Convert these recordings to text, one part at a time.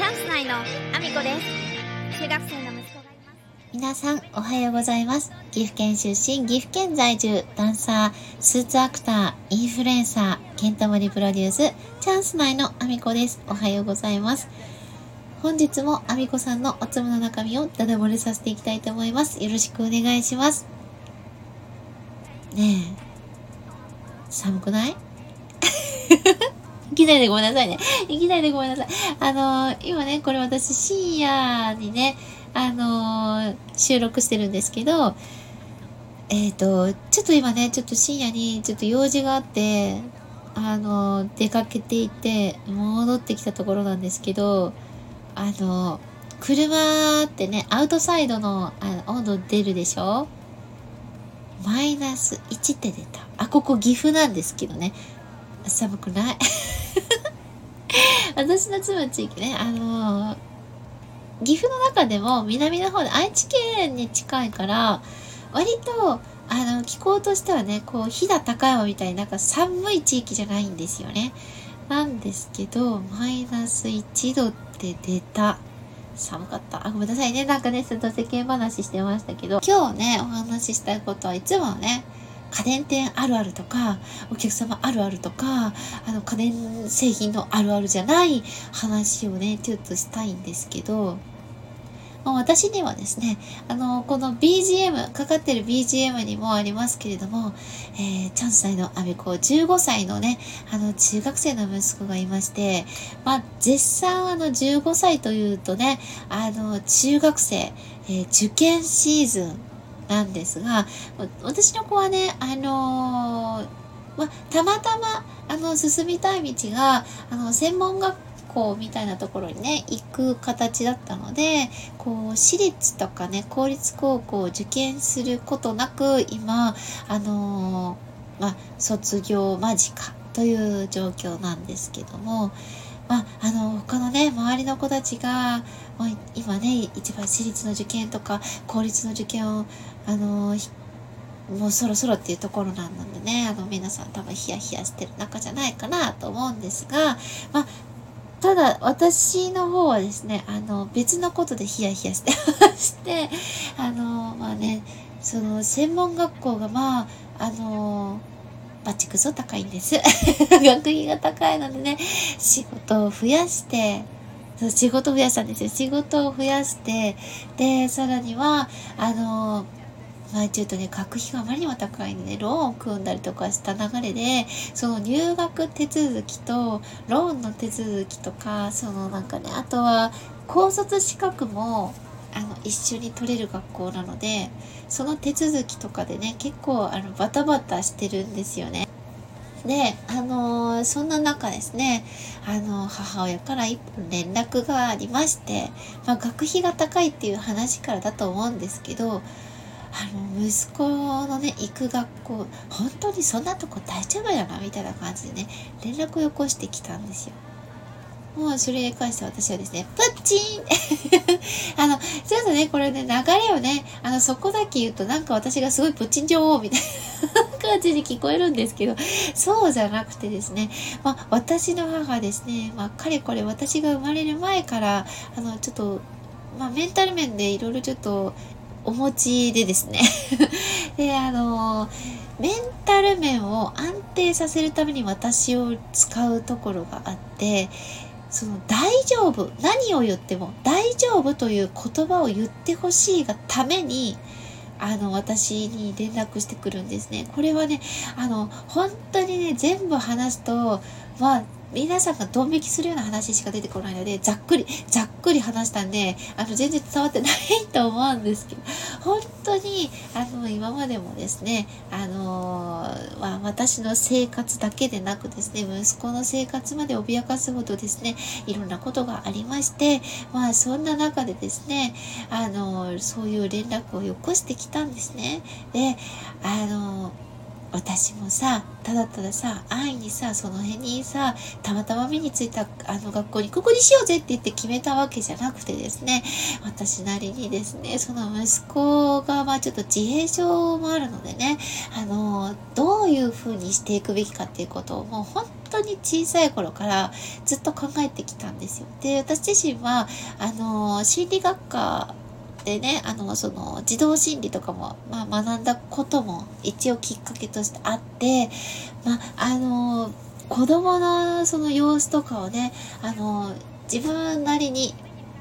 チャンス内のアミコです中学生の息子がいます皆さん、おはようございます。岐阜県出身、岐阜県在住、ダンサー、スーツアクター、インフルエンサー、ケンタモリプロデュース、チャンス内のアミコです。おはようございます。本日もアミコさんのおつむの中身をダダ漏れさせていきたいと思います。よろしくお願いします。ねえ、寒くない？きなりでごめんなさいね。いきなりでごめんなさい。あのー今ね、これ私深夜にね、あのー収録してるんですけど、えっ、と、ちょっと今ね、ちょっと深夜にちょっと用事があって、あの出かけていて、戻ってきたところなんですけど、あの車ってね、アウトサイドのあの温度出るでしょ？マイナス1って出た。あ、ここ岐阜なんですけどね。寒くない？私の住む地域ね、あのー岐阜の中でも南の方で愛知県に近いから、割と、あの、気候としてはね、こう、飛騨高山みたいになんか寒い地域じゃないんですよね。なんですけど、マイナス1度って出た。寒かった。あ、ごめんなさいね。なんかね、ちょっと世間話してましたけど、今日ね、お話ししたいことはいつもね、家電店あるあるとか、お客様あるあるとか、あの、家電製品のあるあるじゃない話をね、ちょっとしたいんですけど、私にはですね、あの、この BGM、かかってる BGM にもありますけれども、えー、チャンス内のアメコ、15歳のね、あの、中学生の息子がいまして、まあ、絶賛あの、15歳というとね、あの、中学生、えー受験シーズンなんですが、私の子はね、あのまあ、たまたま、あの、進みたい道が、あの、専門学校みたいなところにね、行く形だったので、こう、私立とかね、公立高校を受験することなく、今、あのまあ、卒業間近という状況なんですけども、まあ、あの、他のね、周りの子たちが、もう今ね、一番私立の受験とか、公立の受験を、あのもうそろそろっていうところなんでね、あの、皆さん多分ヒヤヒヤしてる中じゃないかなと思うんですが、まあ、ただ、私の方はですね、あの、別のことでヒヤヒヤしてまして、あの、まあね、その、専門学校が、まあ、あの、バチクソ高いんです。学費が高いのでね、仕事を増やして、そう仕事を増やしたんですよ。仕事を増やして、で、さらには、あの、まあちょっとね、学費があまりにも高いので、ローンを組んだりとかした流れで、その入学手続きと、ローンの手続きとか、そのなんかね、あとは、高卒資格も、あの、一緒に取れる学校なので、その手続きとかでね、結構、あの、バタバタしてるんですよね。で、あのーそんな中ですね、あの、母親から一本連絡がありまして、まあ、学費が高いっていう話からだと思うんですけど、あの、息子のね、行く学校、本当にそんなとこ大丈夫やな、みたいな感じでね、連絡をよこしてきたんですよ。もうそれに関して私はですね、プッチン あの、ちょっとね、これね、流れをね、あの、そこだけ言うとなんか私がすごいプッチン女王みたいな 感じに聞こえるんですけど、そうじゃなくてですね、まあ、私の母ですね、まあ、かれこれ私が生まれる前から、あの、ちょっと、まあ、メンタル面でいろいろちょっと、お持ちでですね。で、あの、メンタル面を安定させるために私を使うところがあって、その大丈夫、何を言っても大丈夫という言葉を言ってほしいがために、あの、私に連絡してくるんですね。これはね、あの、本当にね、全部話すと、まあ、皆さんがドン引きするような話しか出てこないので、ざっくり、ざっくり話したんで、あの、全然伝わってないと思うんですけど、本当に、あの、今までもですね、あのまあ、私の生活だけでなくですね、息子の生活まで脅かすほどですね、いろんなことがありまして、まあ、そんな中でですね、あのそういう連絡をよこしてきたんですね。で、あの私もさ、ただたださ、安易にさ、その辺にさ、たまたま目についたあの学校にここにしようぜって言って決めたわけじゃなくてですね、私なりにですね、その息子がまあちょっと自閉症もあるのでね、あの、どういう風にしていくべきかっていうことをもう本当に小さい頃からずっと考えてきたんですよ。で、私自身は、あの、心理学科でね、あの、その、児童心理とかも、まあ、学んだことも一応きっかけとしてあって、まあ、あの、子供のその様子とかをね、あの、自分なりに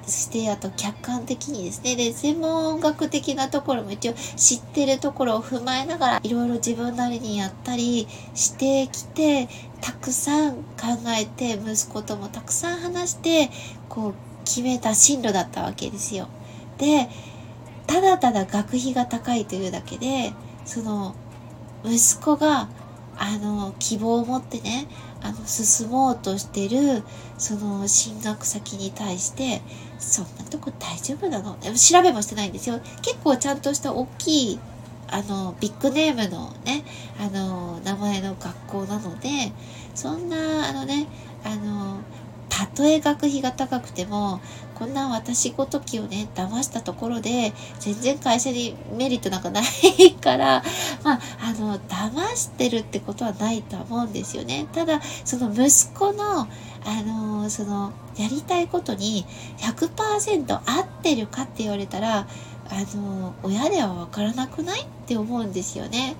してあと客観的にですねで専門学的なところも一応知ってるところを踏まえながらいろいろ自分なりにやったりしてきてたくさん考えて息子ともたくさん話してこう決めた進路だったわけですよ。でただただ学費が高いというだけでその息子があの希望を持ってねあの進もうとしてるその進学先に対してそんなとこ大丈夫なの？調べもしてないんですよ。結構ちゃんとした大きいあのビッグネームのねあの名前の学校なのでそんなあのねあのたとえ学費が高くてもこんな私ごときをね騙したところで全然会社にメリットなんかないから まああの騙してるってことはないとは思うんですよね。ただその息子のあのそのやりたいことに100%合ってるかって言われたらあの親では分からなくないって思うんですよね。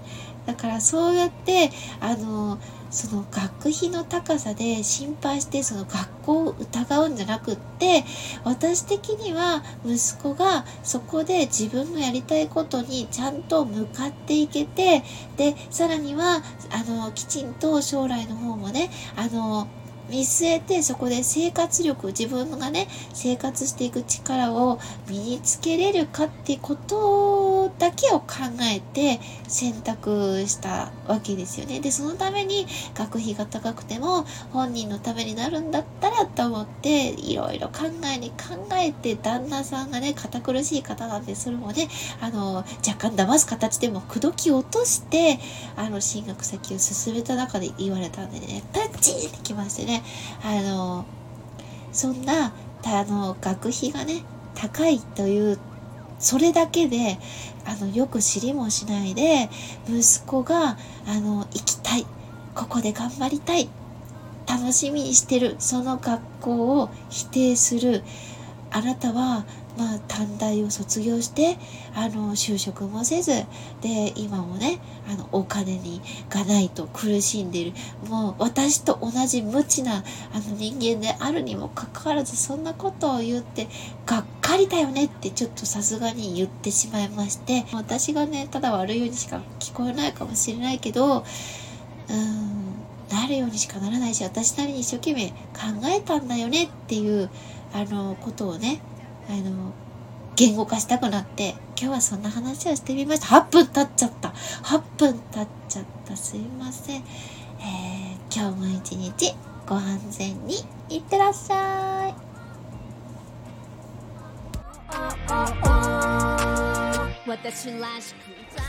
だからそうやってあのその学費の高さで心配してその学校を疑うんじゃなくって私的には息子がそこで自分のやりたいことにちゃんと向かっていけてでさらにはあのきちんと将来の方もねあの見据えてそこで生活力自分がね生活していく力を身につけれるかってことだけを考えて選択したわけですよね。でそのために学費が高くても本人のためになるんだったらと思っていろいろ考えに考えて旦那さんがね堅苦しい方なんでそれもねあの若干騙す形でも口説き落としてあの進学先を進めた中で言われたんでねパッチンってきましてあのそんなあの学費がね高いというそれだけであのよく知りもしないで息子があの行きたいここで頑張りたい楽しみにしてるその学校を否定するあなたはまあ、短大を卒業してあの就職もせずで今もねあのお金にがないと苦しんでいる。もう私と同じ無知なあの人間であるにもかかわらずそんなことを言ってがっかりだよねってちょっとさすがに言ってしまいまして私がねただ悪いようにしか聞こえないかもしれないけどうんなるようにしかならないし私なりに一生懸命考えたんだよねっていうあのことをねあの言語化したくなって今日はそんな話をしてみました。8分経っちゃった。8分経っちゃった。すいません、えー、今日も一日ご安全にいってらっしゃい。私らしく